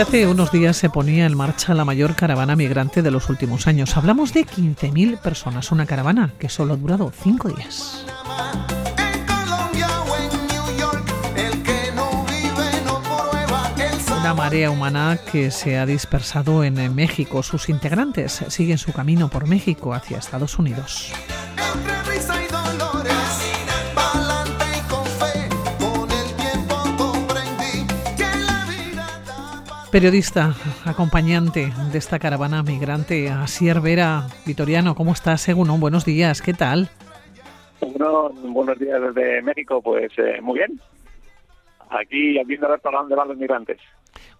Hace unos días se ponía en marcha la mayor caravana migrante de los últimos años. Hablamos de 15.000 personas, una caravana que solo ha durado cinco días. Una marea humana que se ha dispersado en México. Sus integrantes siguen su camino por México hacia Estados Unidos. Periodista, acompañante de esta caravana migrante, Asier Vera Vitoriano, ¿cómo estás? Según buenos días, ¿qué tal? Bueno, buenos días desde México, pues eh, muy bien. Aquí viendo para dónde van los migrantes.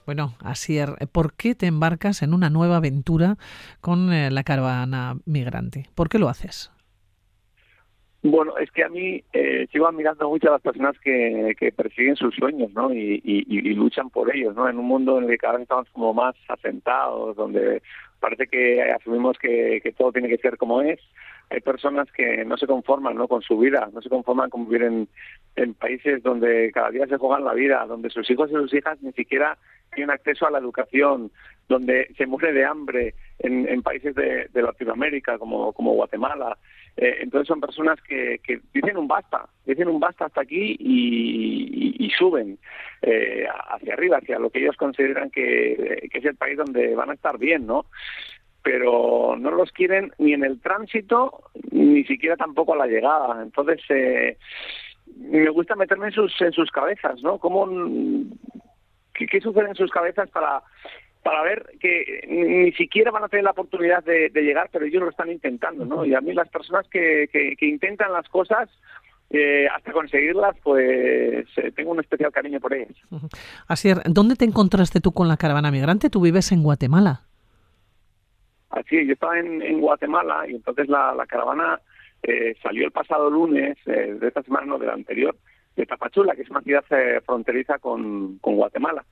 Bueno, Asier, ¿por qué te embarcas en una nueva aventura con eh, la caravana migrante? ¿Por qué lo haces? Bueno, es que a mí eh, sigo admirando mucho a las personas que, que persiguen sus sueños, ¿no? Y, y, luchan por ellos, ¿no? En un mundo en el que cada vez estamos como más asentados, donde parece que asumimos que, todo tiene que ser como es. Hay personas que no se conforman, ¿no? Con su vida, no se conforman con vivir en, países donde cada día se juegan la vida, donde sus hijos y sus hijas ni siquiera tienen acceso a la educación, donde se muere de hambre en, en países de, Latinoamérica como Guatemala. Eh, entonces son personas que, que, dicen un basta, dicen un basta hasta aquí y, suben eh, hacia arriba, hacia lo que ellos consideran que, es el país donde van a estar bien, ¿no? Pero no los quieren ni en el tránsito, ni siquiera tampoco a la llegada. Entonces, eh, me gusta meterme en sus, en sus cabezas, ¿no? ¿Cómo, qué, ¿Qué sucede en sus cabezas para para ver que ni siquiera van a tener la oportunidad de, llegar, pero ellos lo están intentando, ¿no? Y a mí las personas que, que, intentan las cosas eh, hasta conseguirlas, pues eh, tengo un especial cariño por ellas. Así ¿dónde te encontraste tú con la caravana migrante? Tú vives en Guatemala. Así, yo estaba en, Guatemala y entonces la, caravana eh, salió el pasado lunes de esta semana, no, de la anterior, de Tapachula, que es una ciudad fronteriza con, con Guatemala.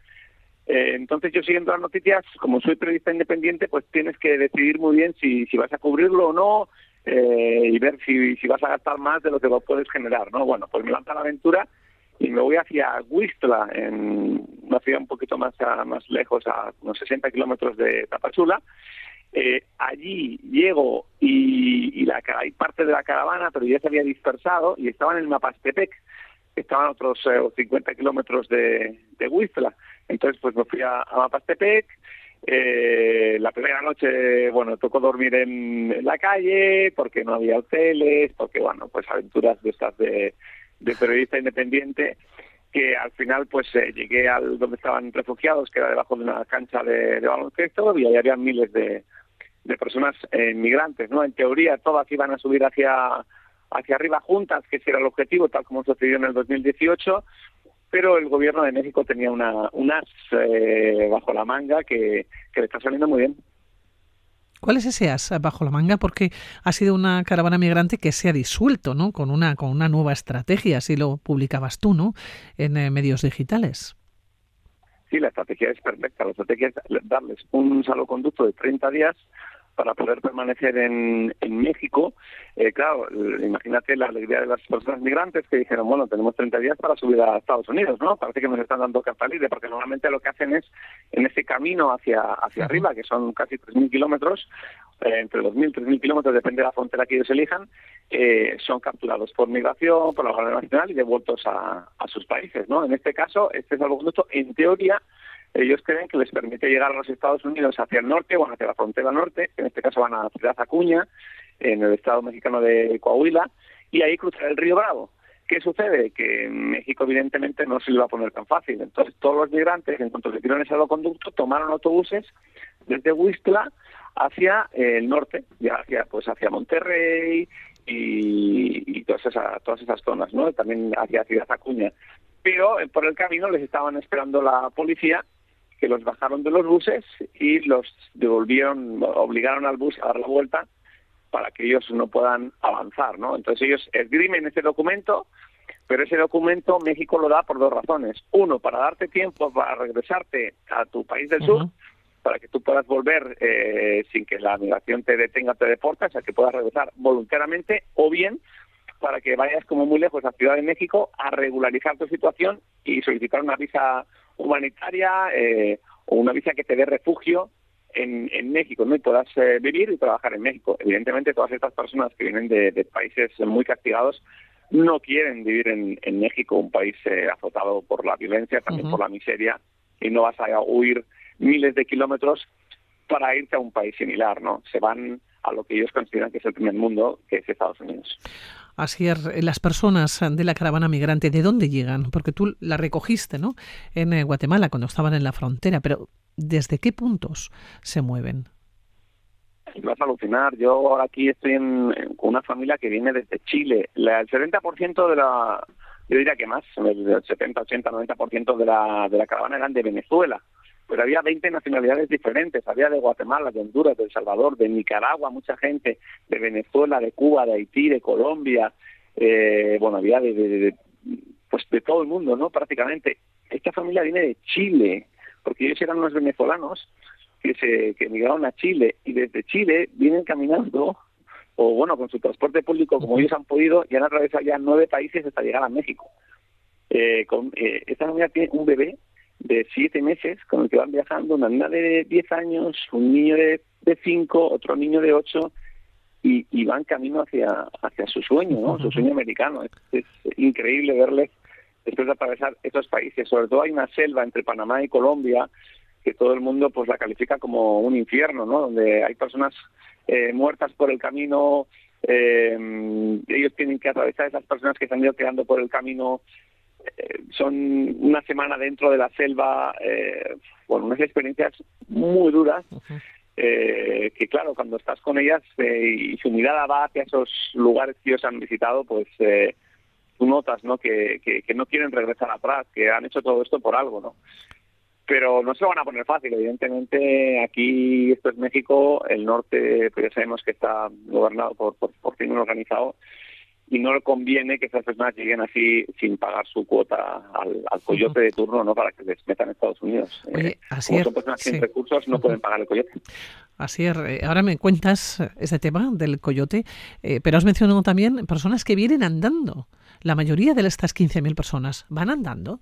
Eh, entonces yo siguiendo las noticias, como soy periodista independiente, pues tienes que decidir muy bien si, si vas a cubrirlo o no eh, y ver si, si vas a gastar más de lo que puedes generar, ¿no? Bueno, pues me lanza la aventura y me voy hacia Huistla, en una ciudad un poquito más, más lejos, a unos 60 kilómetros de Tapachula. Eh, allí llego y, la, hay parte de la caravana, pero ya se había dispersado y estaban en Mapastepec, estaban otros 50 kilómetros de, de Huistla. Entonces, pues me fui a, Mapastepec. Eh, la primera noche, bueno, tocó dormir en, la calle porque no había hoteles, porque, bueno, pues aventuras de estas de, de periodista independiente que al final pues eh, llegué al donde estaban refugiados, que era debajo de una cancha de, baloncesto, y ahí había miles de, de personas eh, migrantes, ¿no? En teoría todas iban a subir hacia hacia arriba juntas, que ese era el objetivo, tal como sucedió en el 2018, pero el gobierno de México tenía una, un as eh, bajo la manga que, que le está saliendo muy bien. ¿Cuál es ese as bajo la manga? Porque ha sido una caravana migrante que se ha disuelto, ¿no? Con una, con una nueva estrategia, así lo publicabas tú, ¿no? En eh, medios digitales. Sí, la estrategia es perfecta. La estrategia es darles un salvoconducto de 30 días para poder permanecer en, en México. Eh, claro, imagínate la alegría de las personas migrantes que dijeron, bueno, tenemos 30 días para subir a Estados Unidos, ¿no? Parece que nos están dando carta libre, porque normalmente lo que hacen es, en ese camino hacia, hacia arriba, que son casi 3.000 kilómetros, eh, entre 2.000 y 3.000 kilómetros, depende de la frontera que ellos elijan, eh, son capturados por migración, por la Guardia Nacional y devueltos a, a sus países, ¿no? En este caso, este es algo en teoría, ellos creen que les permite llegar a los Estados Unidos hacia el norte, o hacia la frontera norte, en este caso van a Ciudad Acuña, en el estado mexicano de Coahuila, y ahí cruzar el río Bravo. ¿Qué sucede? Que en México evidentemente no se le va a poner tan fácil. Entonces todos los migrantes, en cuanto se tiraron ese conducto, tomaron autobuses desde Huistla hacia el norte, ya hacia pues hacia Monterrey y, todas esas todas esas zonas, ¿no? También hacia Ciudad Acuña. Pero por el camino les estaban esperando la policía que los bajaron de los buses y los devolvieron, obligaron al bus a dar la vuelta para que ellos no puedan avanzar, ¿no? Entonces ellos esgrimen ese documento, pero ese documento México lo da por dos razones. Uno, para darte tiempo para regresarte a tu país del sur, para que tú puedas volver eh, sin que la migración te detenga, te deporte, o sea, que puedas regresar voluntariamente, o bien para que vayas como muy lejos a Ciudad de México a regularizar tu situación y solicitar una visa humanitaria eh, o una visa que te dé refugio en, en México, ¿no? Y puedas eh, vivir y trabajar en México. Evidentemente, todas estas personas que vienen de, países muy castigados no quieren vivir en, en México, un país eh, azotado por la violencia, también por la miseria, y no vas a huir miles de kilómetros para irte a un país similar, ¿no? Se van a lo que ellos consideran que es el primer mundo, que es Estados Unidos. Así es, las personas de la caravana migrante, ¿de dónde llegan? Porque tú la recogiste, ¿no? En eh, Guatemala, cuando estaban en la frontera, pero ¿desde qué puntos se mueven? Vas a alucinar. Yo aquí estoy en, con una familia que viene desde Chile. La, el 70% de la, yo diría que más, el 70, 80, 90% de la, de la caravana eran de Venezuela pero había 20 nacionalidades diferentes, había de Guatemala, de Honduras, de El Salvador, de Nicaragua, mucha gente, de Venezuela, de Cuba, de Haití, de Colombia, eh, bueno, había de, pues de todo el mundo, ¿no? Prácticamente. Esta familia viene de Chile, porque ellos eran unos venezolanos que se que emigraron a Chile y desde Chile vienen caminando o bueno con su transporte público como ellos han podido y han atravesado ya nueve países hasta llegar a México. Eh, con, eh, esta familia tiene un bebé de siete meses con el que van viajando, una niña de diez años, un niño de, de cinco, otro niño de ocho, y, y, van camino hacia, hacia su sueño, ¿no? su sueño americano. Es, increíble verles después de atravesar estos países. Sobre todo hay una selva entre Panamá y Colombia que todo el mundo pues la califica como un infierno, ¿no? Donde hay personas eh, muertas por el camino, eh, ellos tienen que atravesar esas personas que se han ido quedando por el camino eh, son una semana dentro de la selva, eh, bueno, unas experiencias muy duras, eh, que claro, cuando estás con ellas eh, y su mirada va hacia esos lugares que ellos han visitado, pues eh, tú notas, ¿no? Que, que, que no quieren regresar atrás, que han hecho todo esto por algo, ¿no? pero no se lo van a poner fácil. Evidentemente, aquí esto es México, el norte, pues ya sabemos que está gobernado por, por, por crimen organizado y no le conviene que esas personas lleguen así sin pagar su cuota al, coyote de turno no para que les metan en Estados Unidos. Oye, eh, así son personas sin recursos no pueden pagar el coyote. Así es. Eh, ahora me cuentas ese tema del coyote, eh, pero has mencionado también personas que vienen andando. La mayoría de estas 15.000 personas van andando.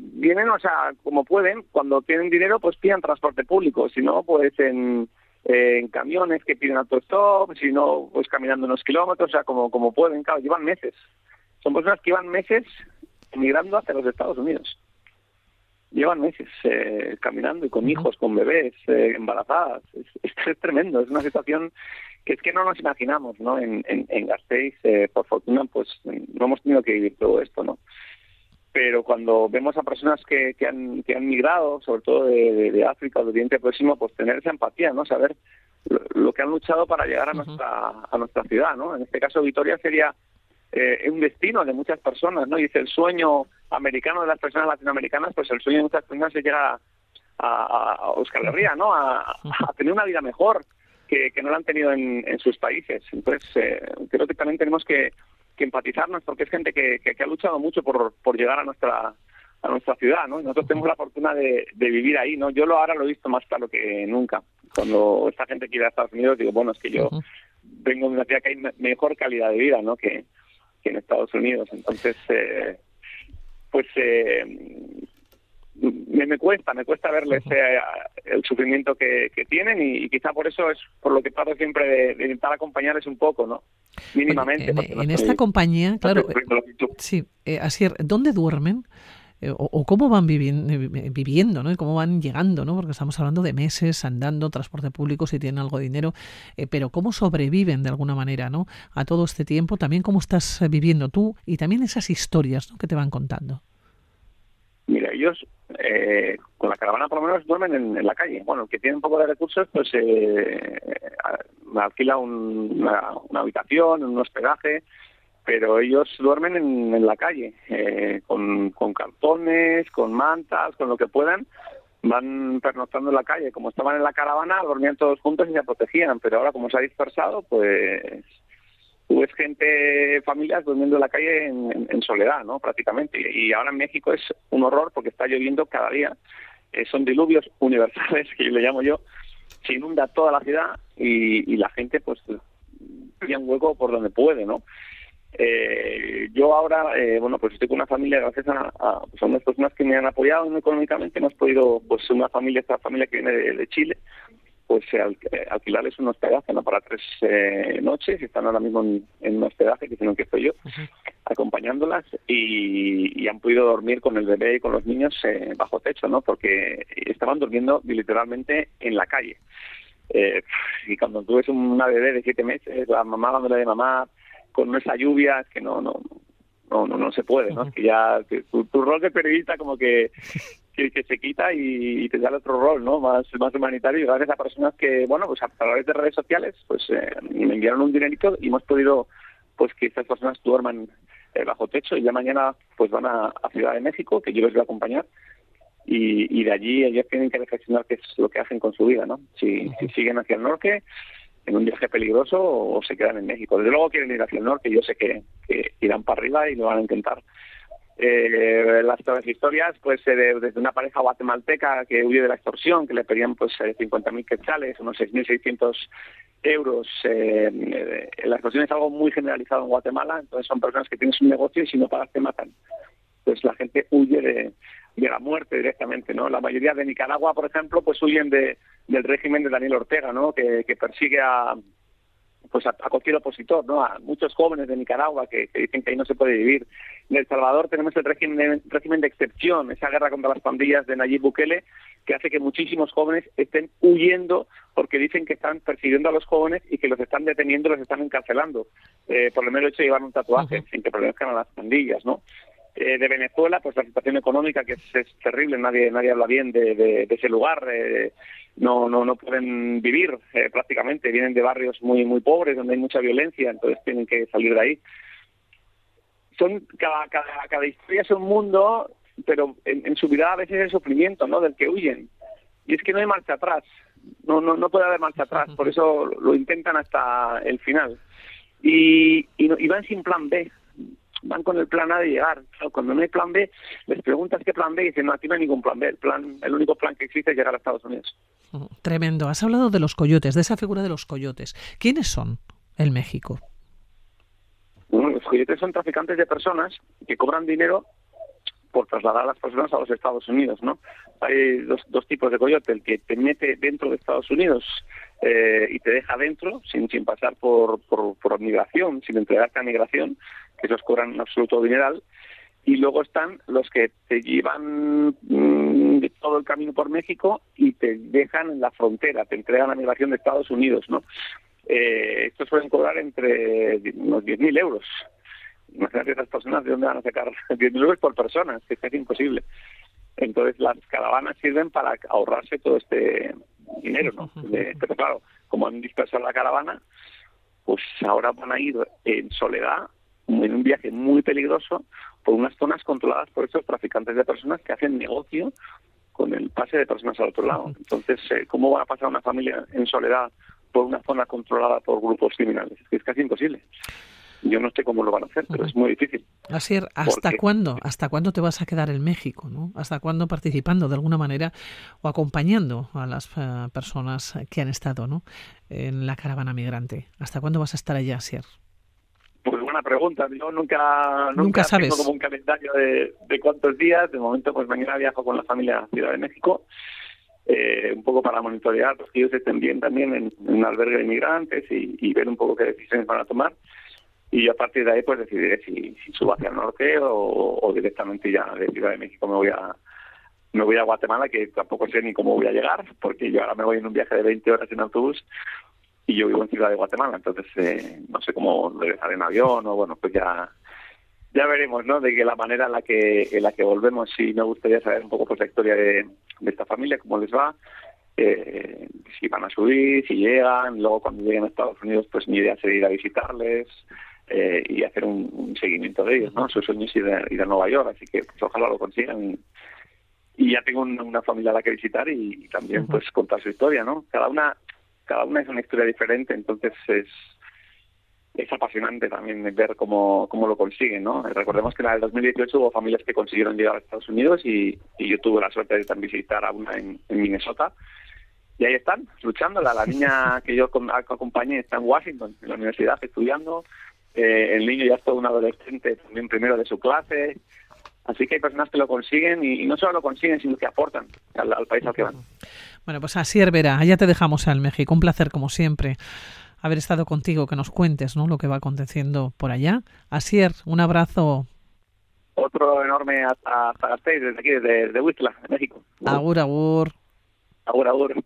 Vienen, o sea, como pueden, cuando tienen dinero, pues piden transporte público, si no, pues en en camiones que piden autostop, si no, pues caminando unos kilómetros, o sea, como, como pueden, claro, llevan meses. Son personas que llevan meses emigrando hacia los Estados Unidos. Llevan meses eh, caminando y con hijos, con bebés, eh, embarazadas. Es, es, tremendo, es una situación que es que no nos imaginamos, ¿no? En, en, en Gasteiz, eh, por fortuna, pues no hemos tenido que vivir todo esto, ¿no? Pero cuando vemos a personas que, que, han, que han migrado, sobre todo de, de, África o de Oriente Próximo, pues tener esa empatía, ¿no? Saber lo, que han luchado para llegar a nuestra, a nuestra ciudad, ¿no? En este caso, Vitoria sería eh, un destino de muchas personas, ¿no? Y es el sueño americano de las personas latinoamericanas, pues el sueño de muchas personas es llegar a, a, a Euskal Herria, ¿no? A, a, tener una vida mejor que, que no la han tenido en, en sus países. Entonces, eh, creo que también tenemos que que empatizarnos porque es gente que, que, ha luchado mucho por, por llegar a nuestra a nuestra ciudad, ¿no? nosotros tenemos la fortuna de, de vivir ahí, ¿no? Yo lo ahora lo he visto más claro que nunca. Cuando esta gente quiere ir a Estados Unidos, digo, bueno, es que yo vengo de una ciudad que hay mejor calidad de vida, ¿no? Que, que en Estados Unidos. Entonces, eh, pues eh, me, me, cuesta, me cuesta verles eh, el sufrimiento que, que tienen y, quizá por eso es por lo que trato siempre de, de intentar acompañarles un poco, ¿no? Mínimamente. en, esta compañía, claro, sí, eh, así, ¿dónde duermen? Eh, o, cómo van viviendo, eh, viviendo, ¿no? Y cómo van llegando, ¿no? Porque estamos hablando de meses andando, transporte público si tienen algo de dinero, pero cómo sobreviven de alguna manera, ¿no? A todo este tiempo, también cómo estás viviendo tú y también esas historias ¿no? que te van contando. Mira, ellos eh, con la caravana por lo menos duermen en, la calle. Bueno, el que tiene un poco de recursos, pues eh, alquila un, una, habitación, un hospedaje, pero ellos duermen en, en la calle, eh, con, con cartones, con mantas, con lo que puedan, van pernoctando en la calle. Como estaban en la caravana, dormían todos juntos y se protegían, pero ahora como se ha dispersado, pues tú ves gente, familias durmiendo en la calle en, soledad, ¿no? Prácticamente. Y ahora en México es un horror porque está lloviendo cada día. Eh, son diluvios universales, que le llamo yo. Se inunda toda la ciudad y, y la gente, pues, pilla un hueco por donde puede, ¿no? Eh, yo ahora, eh, bueno, pues estoy con una familia gracias a, a, pues unas personas que me han apoyado económicamente. Hemos podido, pues una familia, esta familia que viene de, Chile, pues eh, alquilarles un hospedaje ¿no? para tres eh, noches. Están ahora mismo en, un hospedaje, que tienen que estoy yo, acompañándolas y, y, han podido dormir con el bebé y con los niños eh, bajo techo, ¿no? Porque estaban durmiendo literalmente en la calle. Eh, y cuando tú ves una bebé de siete meses, la mamá dándole de mamá, con esa lluvia, que no, no, no, no, no se puede, ¿no? Que ya tu, rol de periodista como que, que, se quita y, te da otro rol, ¿no? Más, más humanitario y gracias a personas que, bueno, pues a través de redes sociales, pues eh, me enviaron un dinerito y hemos podido, pues que estas personas duerman eh, bajo techo y ya mañana pues van a, Ciudad de México, que yo les voy a acompañar y, y de allí ellos tienen que reflexionar qué es lo que hacen con su vida, ¿no? Si, si siguen hacia el norte en un viaje peligroso o se quedan en México. Desde luego quieren ir hacia el norte, yo sé que, irán para arriba y lo van a intentar. Eh, las, historias, pues eh, desde una pareja guatemalteca que huye de la extorsión, que le pedían pues 50.000 eh, quetzales, unos 6.600 euros. Eh, la extorsión es algo muy generalizado en Guatemala, entonces son personas que tienen su negocio y si no pagas te matan. Pues la gente huye de, de la muerte directamente, ¿no? La mayoría de Nicaragua, por ejemplo, pues huyen de, del régimen de Daniel Ortega, ¿no? Que, persigue a pues a, cualquier opositor, ¿no? A muchos jóvenes de Nicaragua que, dicen que ahí no se puede vivir. En El Salvador tenemos el régimen, régimen de excepción, esa guerra contra las pandillas de Nayib Bukele, que hace que muchísimos jóvenes estén huyendo porque dicen que están persiguiendo a los jóvenes y que los están deteniendo, los están encarcelando, eh, por lo menos hecho de llevar un tatuaje, sin que pertenezcan a las pandillas, ¿no? Eh, de Venezuela, pues la situación económica que es, terrible, nadie nadie habla bien de, ese lugar, eh, no no no pueden vivir eh, prácticamente, vienen de barrios muy muy pobres donde hay mucha violencia, entonces tienen que salir de ahí. Son cada cada, cada historia es un mundo, pero en, su vida a veces es sufrimiento, ¿no? Del que huyen y es que no hay marcha atrás, no no no puede haber marcha atrás, por eso lo intentan hasta el final y, y, y van sin plan B van con el plan A de llegar. cuando no hay plan B, les preguntas qué plan B y dicen, no, aquí no hay ningún plan B. El, plan, el único plan que existe es llegar a Estados Unidos. Tremendo. Has hablado de los coyotes, de esa figura de los coyotes. ¿Quiénes son en México? Bueno, los coyotes son traficantes de personas que cobran dinero por trasladar a las personas a los Estados Unidos, ¿no? Hay dos, dos tipos de coyote, el que te mete dentro de Estados Unidos eh, y te deja dentro sin, sin pasar por, por, migración, sin entregarte a migración, que esos cobran un absoluto dineral, y luego están los que te llevan mm, todo el camino por México y te dejan en la frontera, te entregan a migración de Estados Unidos, ¿no? Eh, estos pueden cobrar entre unos 10.000 euros. Imagínate estas personas de dónde van a sacar 10.000 euros por persona, que es imposible. Entonces las caravanas sirven para ahorrarse todo este dinero, ¿no? pero claro, como han dispersado la caravana, pues ahora van a ir en soledad en un viaje muy peligroso por unas zonas controladas por estos traficantes de personas que hacen negocio con el pase de personas al otro lado. Entonces, eh, ¿cómo va a pasar una familia en soledad por una zona controlada por grupos criminales? Es casi imposible. Yo no sé cómo lo van a hacer, pero es muy difícil. Así, ¿hasta cuándo? ¿Hasta cuándo te vas a quedar en México? ¿no? ¿Hasta cuándo participando de alguna manera o acompañando a las eh, personas que han estado ¿no? en la caravana migrante? ¿Hasta cuándo vas a estar allá, Asier? Pues buena pregunta. Yo nunca, nunca, tengo como un calendario de, cuántos días. De momento, pues mañana viajo con la familia a Ciudad de México. Eh, un poco para monitorear los que ellos estén bien también en, un albergue de inmigrantes y, ver un poco qué decisiones van a tomar. Y a partir de ahí, pues decidiré si, subo hacia el norte o, directamente ya de Ciudad de México me voy a me voy a Guatemala, que tampoco sé ni cómo voy a llegar, porque yo ahora me voy en un viaje de 20 horas en autobús y yo vivo en Ciudad de Guatemala, entonces eh, no sé cómo regresar en avión o bueno, pues ya ya veremos, ¿no? De que la manera en la que en la que volvemos, sí me gustaría saber un poco pues la historia de, esta familia, cómo les va, eh, si van a subir, si llegan, luego cuando lleguen a Estados Unidos, pues mi idea sería ir a visitarles eh, y hacer un, seguimiento de ellos, ¿no? Su sueño es ir a, ir a Nueva York, así que pues ojalá lo consigan y, ya tengo una, familia a la que visitar y, también pues contar su historia, ¿no? Cada una cada una es una historia diferente, entonces es, es apasionante también ver cómo, cómo lo consiguen, ¿no? Recordemos que en el 2018 hubo familias que consiguieron llegar a Estados Unidos y, yo tuve la suerte de también visitar a una en, Minnesota. Y ahí están, luchando. La, niña que yo acompañé está en Washington, en la universidad, estudiando. Eh, el niño ya es todo un adolescente, también primero de su clase. Así que hay personas que lo consiguen y, no solo lo consiguen, sino que aportan al, país al que van. Bueno, pues así, Vera, ya te dejamos al México. Un placer, como siempre, haber estado contigo, que nos cuentes ¿no? lo que va aconteciendo por allá. Asier, un abrazo. Otro enorme hasta, hasta desde aquí, desde, desde Huistla, México. Agur, agur. Agur, agur.